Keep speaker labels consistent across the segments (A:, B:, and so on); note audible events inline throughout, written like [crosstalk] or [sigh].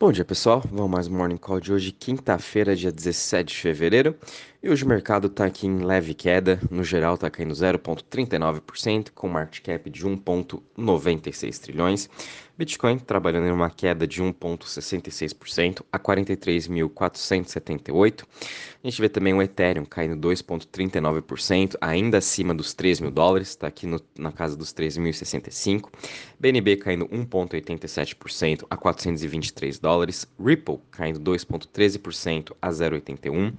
A: Bom dia pessoal, vamos mais um Morning Call de hoje, quinta-feira, dia 17 de fevereiro. E hoje o mercado está aqui em leve queda, no geral está caindo 0,39%, com market cap de 1,96 trilhões. Bitcoin trabalhando em uma queda de 1,66% a 43.478. A gente vê também o Ethereum caindo 2,39%, ainda acima dos 3 mil dólares, está aqui no, na casa dos 3.065. BNB caindo 1,87% a 423 dólares. Ripple caindo 2,13% a 0,81.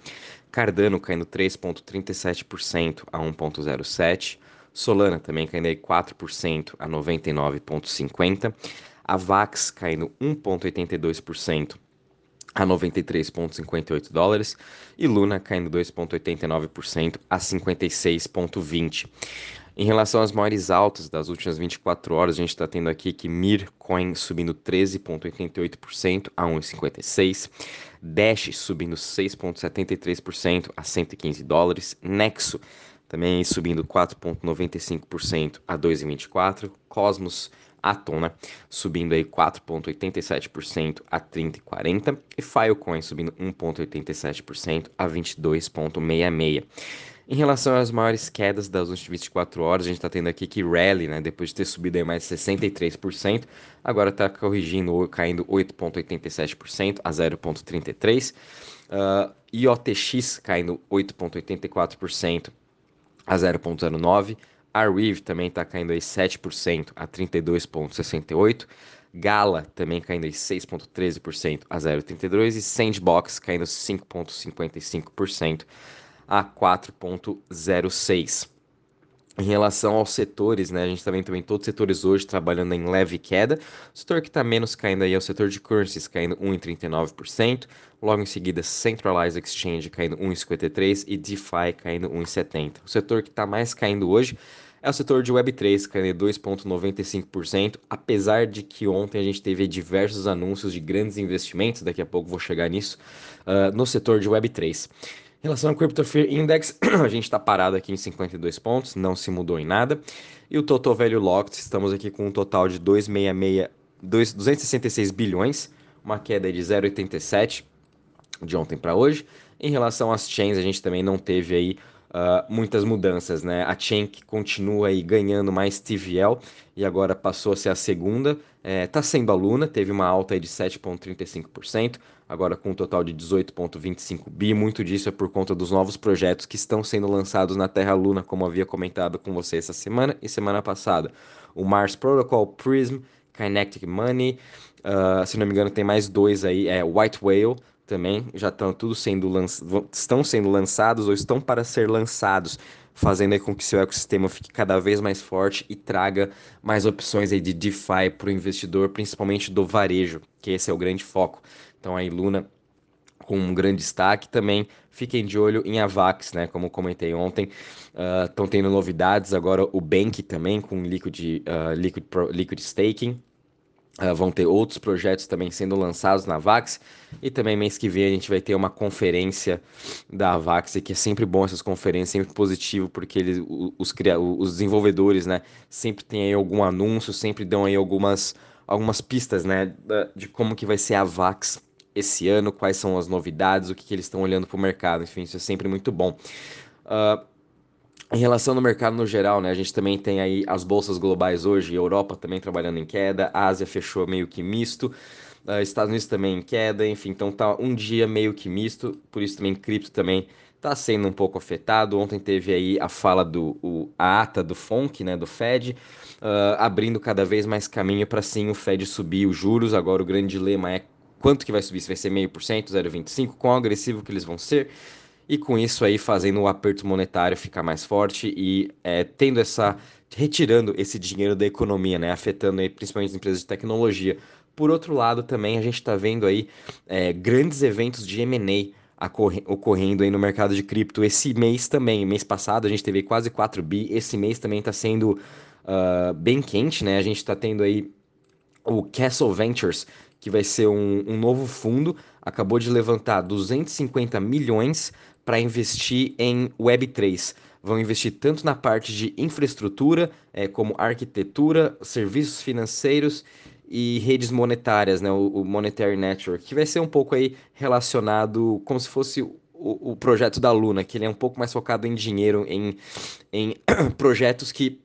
A: Cardano caindo 3,37% a 1,07%. Solana também caindo aí 4% a 99,50%. A VAX caindo 1,82% a 93,58 dólares e Luna caindo 2,89% a 56,20. Em relação às maiores altas das últimas 24 horas, a gente está tendo aqui que Mir Coin subindo 13,88% a 1,56, Dash subindo 6,73% a 115 dólares, Nexo também subindo 4,95% a 2,24, Cosmos Atom, né? Subindo aí 4,87% a 30,40 e Filecoin subindo 1,87% a 22,66. Em relação às maiores quedas das últimas 24 horas, a gente está tendo aqui que Rally, né, depois de ter subido aí mais 63%, agora está corrigindo, caindo 8,87% a 0,33%. Uh, IOTX caindo 8,84% a 0,09%. A Reeve também está caindo aí 7% a 32,68%. Gala também caindo aí 6,13% a 0,32%. E Sandbox caindo 5,55% a 4,06%. Em relação aos setores, né, a gente também tem todos os setores hoje trabalhando em leve queda. O setor que está menos caindo aí é o setor de currencies, caindo 1,39%. Logo em seguida, Centralized Exchange caindo 1,53% e DeFi caindo 1,70%. O setor que está mais caindo hoje é o setor de Web3, caindo 2,95%, apesar de que ontem a gente teve diversos anúncios de grandes investimentos, daqui a pouco vou chegar nisso, uh, no setor de Web3. Em relação ao Crypto Fear Index, [clears throat] a gente está parado aqui em 52 pontos, não se mudou em nada. E o Total Value Locked, estamos aqui com um total de 266, 266 bilhões, uma queda de 0,87 de ontem para hoje. Em relação às chains, a gente também não teve aí uh, muitas mudanças, né? A Chain continua aí ganhando mais TVL e agora passou a ser a segunda. É, sendo a Luna, teve uma alta aí de 7,35%, agora com um total de 18,25 bi. Muito disso é por conta dos novos projetos que estão sendo lançados na Terra Luna, como havia comentado com você essa semana e semana passada. O Mars Protocol, Prism, Kinetic Money, uh, se não me engano tem mais dois aí, é White Whale, também já estão tudo sendo estão sendo lançados ou estão para ser lançados, fazendo com que seu ecossistema fique cada vez mais forte e traga mais opções aí de DeFi para o investidor, principalmente do varejo, que esse é o grande foco. Então a Luna com um grande destaque também. Fiquem de olho em Avax, né? Como comentei ontem, estão uh, tendo novidades agora o Bank também com Liquid, uh, Liquid, Pro, Liquid Staking Uh, vão ter outros projetos também sendo lançados na Vax. E também mês que vem a gente vai ter uma conferência da Vax, que é sempre bom essas conferências, sempre positivo, porque eles, os, os desenvolvedores, né, sempre tem aí algum anúncio, sempre dão aí algumas, algumas pistas, né, de como que vai ser a Vax esse ano, quais são as novidades, o que, que eles estão olhando para o mercado, enfim, isso é sempre muito bom. Uh, em relação no mercado no geral, né, a gente também tem aí as bolsas globais hoje, Europa também trabalhando em queda, Ásia fechou meio que misto, uh, Estados Unidos também em queda, enfim, então tá um dia meio que misto, por isso também cripto também tá sendo um pouco afetado. Ontem teve aí a fala do o, a ata do FONC, né, do Fed, uh, abrindo cada vez mais caminho para sim o Fed subir os juros. Agora o grande dilema é quanto que vai subir, se vai ser meio por cento, 0,25, quão agressivo que eles vão ser e com isso aí fazendo o aperto monetário ficar mais forte e é, tendo essa retirando esse dinheiro da economia, né, afetando aí principalmente as empresas de tecnologia. Por outro lado, também a gente está vendo aí é, grandes eventos de M&A ocorrendo aí no mercado de cripto. Esse mês também, mês passado a gente teve quase 4 bi, esse mês também está sendo uh, bem quente, né? A gente está tendo aí o Castle Ventures, que vai ser um, um novo fundo, acabou de levantar 250 milhões para investir em Web3. Vão investir tanto na parte de infraestrutura, é, como arquitetura, serviços financeiros e redes monetárias, né, o, Monetary Network, que vai ser um pouco aí relacionado como se fosse o, o projeto da Luna, que ele é um pouco mais focado em dinheiro, em, em [clears throat] projetos que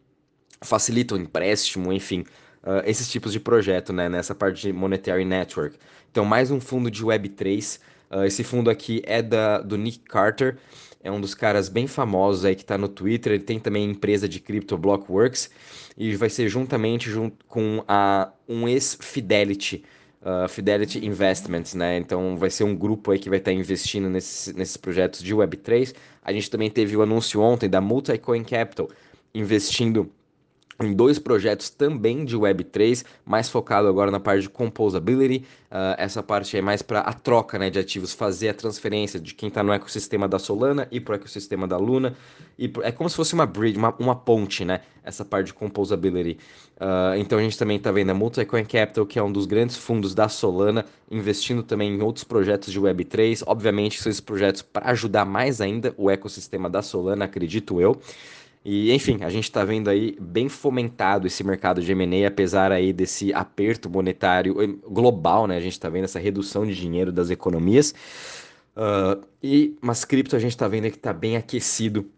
A: facilitam empréstimo, enfim, uh, esses tipos de projeto, né, nessa parte de Monetary Network. Então, mais um fundo de Web3. Uh, esse fundo aqui é da, do Nick Carter, é um dos caras bem famosos aí que está no Twitter. Ele tem também empresa de cripto Blockworks e vai ser juntamente junto com a um ex-Fidelity, uh, Fidelity Investments, né? Então vai ser um grupo aí que vai estar tá investindo nesses, nesses projetos de Web3. A gente também teve o anúncio ontem da Multicoin Capital investindo em dois projetos também de Web3, mais focado agora na parte de composability. Uh, essa parte é mais para a troca né, de ativos, fazer a transferência de quem está no ecossistema da Solana e para o ecossistema da Luna. E é como se fosse uma bridge, uma, uma ponte, né? Essa parte de composability. Uh, então a gente também está vendo a Multicoin Capital, que é um dos grandes fundos da Solana, investindo também em outros projetos de Web3. Obviamente, são esses projetos para ajudar mais ainda o ecossistema da Solana, acredito eu. E, enfim, a gente está vendo aí bem fomentado esse mercado de M&A, apesar aí desse aperto monetário global, né? A gente está vendo essa redução de dinheiro das economias. Uh, e, mas cripto a gente está vendo que está bem aquecido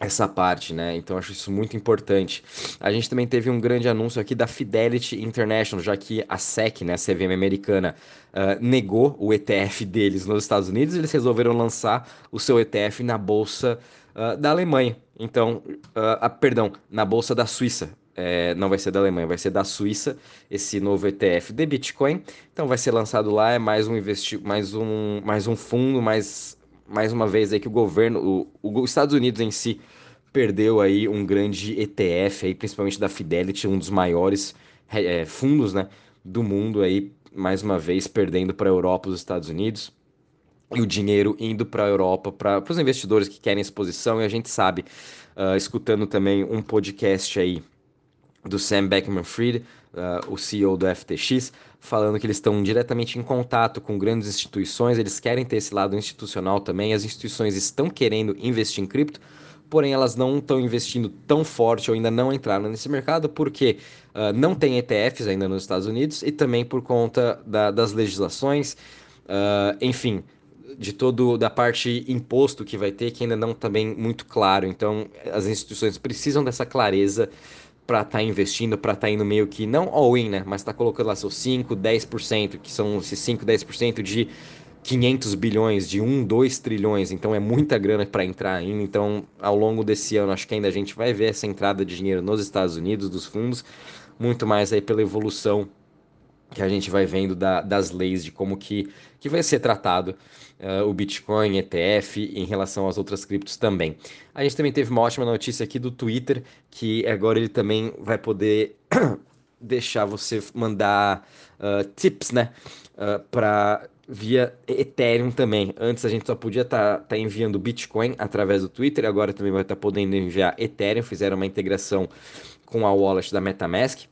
A: essa parte, né? Então acho isso muito importante. A gente também teve um grande anúncio aqui da Fidelity International, já que a SEC, né, a CVM americana, uh, negou o ETF deles nos Estados Unidos, eles resolveram lançar o seu ETF na bolsa uh, da Alemanha. Então, uh, perdão, na bolsa da Suíça. É, não vai ser da Alemanha, vai ser da Suíça, esse novo ETF de Bitcoin. Então vai ser lançado lá, é mais um investi mais um, mais um fundo, mais, mais uma vez aí que o governo, o, os Estados Unidos em si perdeu aí um grande ETF aí, principalmente da Fidelity, um dos maiores é, fundos, né, do mundo aí, mais uma vez perdendo para a Europa os Estados Unidos e o dinheiro indo para a Europa, para os investidores que querem exposição, e a gente sabe, uh, escutando também um podcast aí do Sam Beckman-Fried, uh, o CEO do FTX, falando que eles estão diretamente em contato com grandes instituições, eles querem ter esse lado institucional também, as instituições estão querendo investir em cripto, porém elas não estão investindo tão forte ou ainda não entraram nesse mercado porque uh, não tem ETFs ainda nos Estados Unidos e também por conta da, das legislações, uh, enfim, de todo da parte imposto que vai ter, que ainda não está bem muito claro. Então, as instituições precisam dessa clareza para estar tá investindo, para estar tá indo meio que não all-in, né, mas está colocando lá seus 5, 10%, que são esses 5, 10% de 500 bilhões, de 1, 2 trilhões, então é muita grana para entrar ainda. Então, ao longo desse ano, acho que ainda a gente vai ver essa entrada de dinheiro nos Estados Unidos, dos fundos, muito mais aí pela evolução que a gente vai vendo da, das leis de como que, que vai ser tratado uh, o Bitcoin, ETF, em relação às outras criptos também. A gente também teve uma ótima notícia aqui do Twitter, que agora ele também vai poder [coughs] deixar você mandar uh, tips, né, uh, para via Ethereum também. Antes a gente só podia estar tá, tá enviando Bitcoin através do Twitter, agora também vai estar tá podendo enviar Ethereum. Fizeram uma integração com a wallet da MetaMask.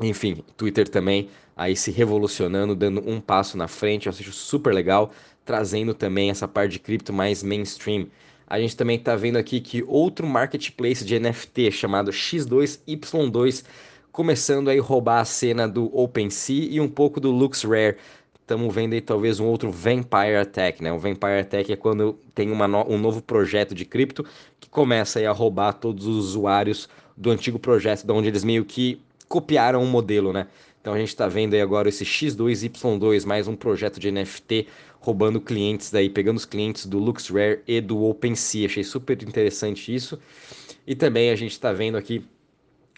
A: Enfim, Twitter também aí se revolucionando, dando um passo na frente, eu acho super legal, trazendo também essa parte de cripto mais mainstream. A gente também está vendo aqui que outro marketplace de NFT chamado X2Y2 começando a roubar a cena do OpenSea e um pouco do LuxRare. Estamos vendo aí talvez um outro Vampire Attack, né? O Vampire Attack é quando tem uma no... um novo projeto de cripto que começa aí a roubar todos os usuários do antigo projeto, de onde eles meio que copiaram o modelo, né? Então a gente está vendo aí agora esse X2Y2, mais um projeto de NFT roubando clientes daí, pegando os clientes do LuxRare e do OpenSea. Achei super interessante isso. E também a gente está vendo aqui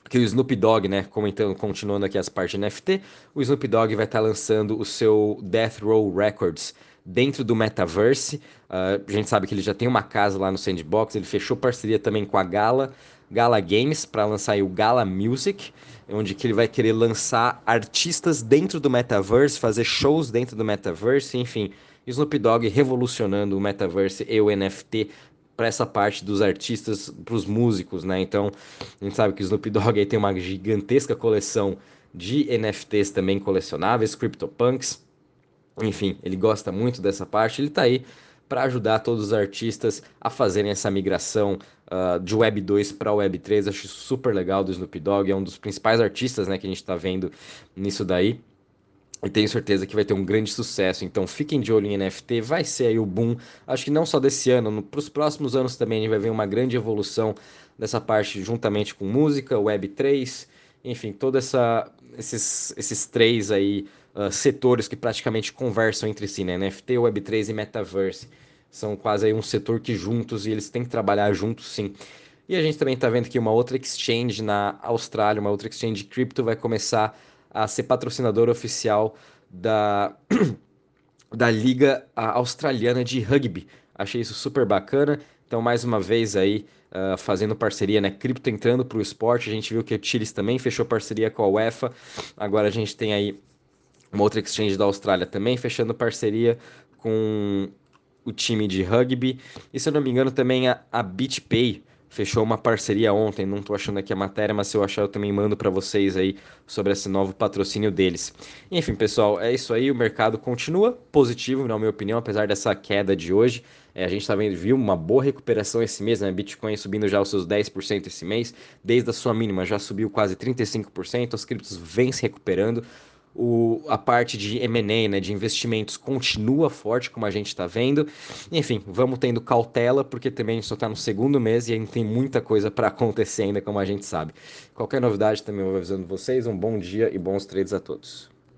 A: que o Snoop Dogg, né, comentando, continuando aqui as partes de NFT, o Snoop Dogg vai estar tá lançando o seu Death Row Records dentro do Metaverse. Uh, a gente sabe que ele já tem uma casa lá no Sandbox, ele fechou parceria também com a Gala, Gala Games, para lançar o Gala Music onde que ele vai querer lançar artistas dentro do metaverse, fazer shows dentro do metaverse, enfim, Snoop Dogg revolucionando o metaverse e o NFT para essa parte dos artistas, para os músicos, né? Então, a gente sabe que o Snoop Dogg aí tem uma gigantesca coleção de NFTs também colecionáveis, CryptoPunks. Enfim, ele gosta muito dessa parte, ele está aí para ajudar todos os artistas a fazerem essa migração uh, de Web 2 para Web 3. Acho super legal do Snoop Dogg, é um dos principais artistas né, que a gente está vendo nisso daí. E tenho certeza que vai ter um grande sucesso. Então fiquem de olho em NFT, vai ser aí o boom. Acho que não só desse ano, para os próximos anos também a gente vai ver uma grande evolução dessa parte juntamente com música, Web3, enfim, todos essa, esses, esses três aí uh, setores que praticamente conversam entre si, né? NFT, Web3 e Metaverse. São quase aí um setor que juntos e eles têm que trabalhar juntos sim. E a gente também está vendo que uma outra exchange na Austrália, uma outra exchange de cripto vai começar a ser patrocinador oficial da, [clears throat] da Liga Australiana de Rugby. Achei isso super bacana. Então, mais uma vez aí, uh, fazendo parceria, né? Cripto entrando para o esporte. A gente viu que o Chiles também fechou parceria com a UEFA. Agora a gente tem aí uma outra exchange da Austrália também fechando parceria com o time de rugby. E se eu não me engano, também a, a BitPay fechou uma parceria ontem, não estou achando aqui a matéria, mas se eu achar eu também mando para vocês aí sobre esse novo patrocínio deles. Enfim, pessoal, é isso aí, o mercado continua positivo, na minha opinião, apesar dessa queda de hoje. É, a gente está vendo, viu uma boa recuperação esse mês, né? Bitcoin subindo já os seus 10% esse mês, desde a sua mínima já subiu quase 35%, as criptos vêm se recuperando o, a parte de M&A, né, de investimentos, continua forte, como a gente está vendo. Enfim, vamos tendo cautela, porque também só está no segundo mês e ainda tem muita coisa para acontecer ainda, como a gente sabe. Qualquer novidade também eu vou avisando vocês. Um bom dia e bons trades a todos.